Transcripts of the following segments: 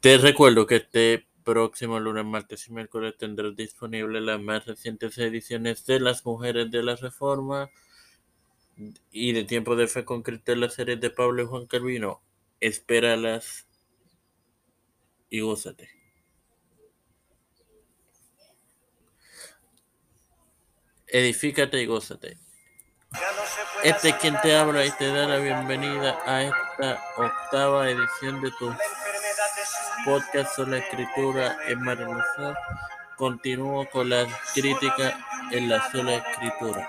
Te recuerdo que este próximo lunes, martes y miércoles tendrás disponible las más recientes ediciones de Las Mujeres de la Reforma y de Tiempo de Fe con Cristo en la serie de Pablo y Juan Calvino. Espéralas y gózate. Edifícate y gózate. Este es quien te habla y te da la bienvenida a esta octava edición de tu podcast sobre escritura en Maranatha. Continúo con la crítica en la sola escritura.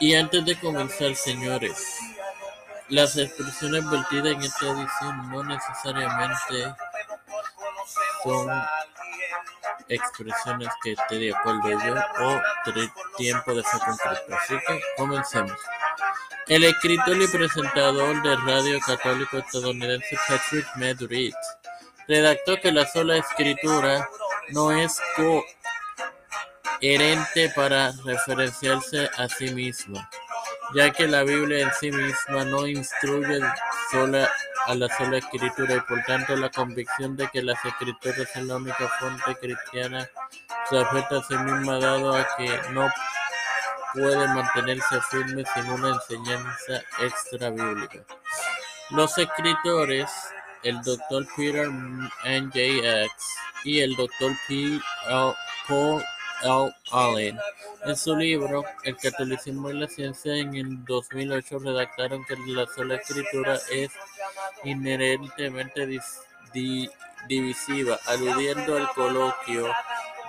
Y antes de comenzar, señores, las expresiones vertidas en esta edición no necesariamente son expresiones que esté de acuerdo yo o tiempo de fe concreto. Así que comencemos. El escritor y presentador de radio católico estadounidense Patrick Madrid redactó que la sola escritura no es coherente para referenciarse a sí misma, ya que la Biblia en sí misma no instruye sola a la sola escritura y por tanto la convicción de que las escrituras son la única fuente cristiana se afecta a sí misma dado a que no puede mantenerse firme sin una enseñanza extra bíblica. Los escritores, el Dr. Peter N. y el Dr. P. Paul L. Allen, en su libro El catolicismo y la ciencia en el 2008 redactaron que la sola escritura es inherentemente divisiva, aludiendo al coloquio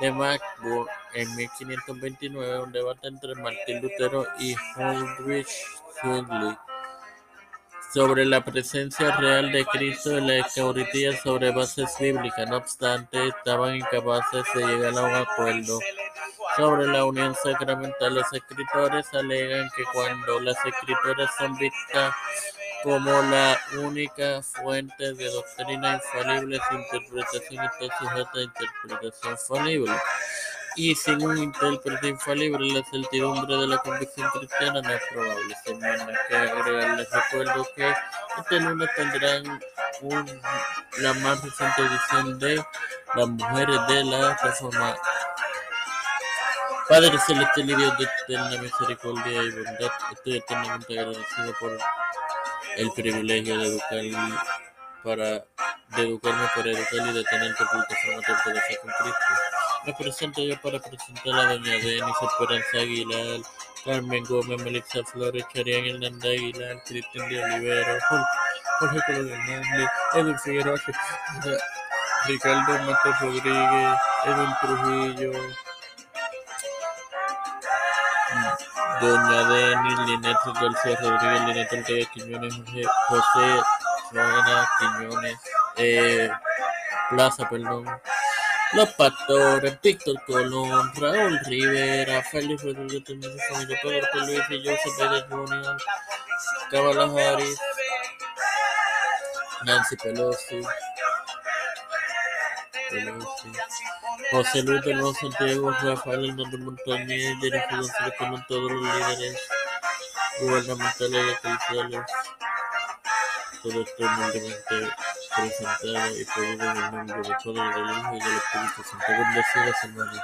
de Magdeburg en 1529, un debate entre Martín Lutero y Heinrich Zwingli sobre la presencia real de Cristo en la Eucaristía sobre bases bíblicas. No obstante, estaban incapaces de llegar a un acuerdo sobre la unión sacramental. Los escritores alegan que cuando las escrituras son vistas como la única fuente de doctrina infalible, su interpretación está sujeta a interpretación falible. Y sin un intérprete infalible, la certidumbre de la convicción cristiana no es probable. Más que agregar, les recuerdo que este lunes tendrán la más reciente edición de Las Mujeres de la Reforma. Padre Celestial y Dios de eterna misericordia y bondad, estoy eternamente agradecido por el privilegio de educar para educarme para educar y de tener tu publicación de con Cristo. Me presento yo para presentar a doña Denis Esperanza Aguilar, Carmen Gómez, Melissa Flores, Charián Hernández Aguilar, Cristian de Olivero, Jorge Colón Hernández, Edwin Figueroa, Ricardo Matos Rodríguez, Edwin Trujillo, Doña Denis, Linet García Rodríguez, Linet Ortega Quiñones, José Rona Quiñones, eh, Plaza, perdón. Los Pastores, Víctor Colón, Raúl Rivera, Félix Rodríguez, Familia, Pedro Luis y Joseph Pérez Jr., Kamala Harris, Nancy Pelosi, Pelosi. José Luis de los Santiago, Rafael Hernández Montañez, Jennifer González con todos los líderes gubernamentales eclesiales. Todo esto humildemente presentado y pedido en el nombre del Padre, del Hijo y del Espíritu Santo. Bendecidos hermanos.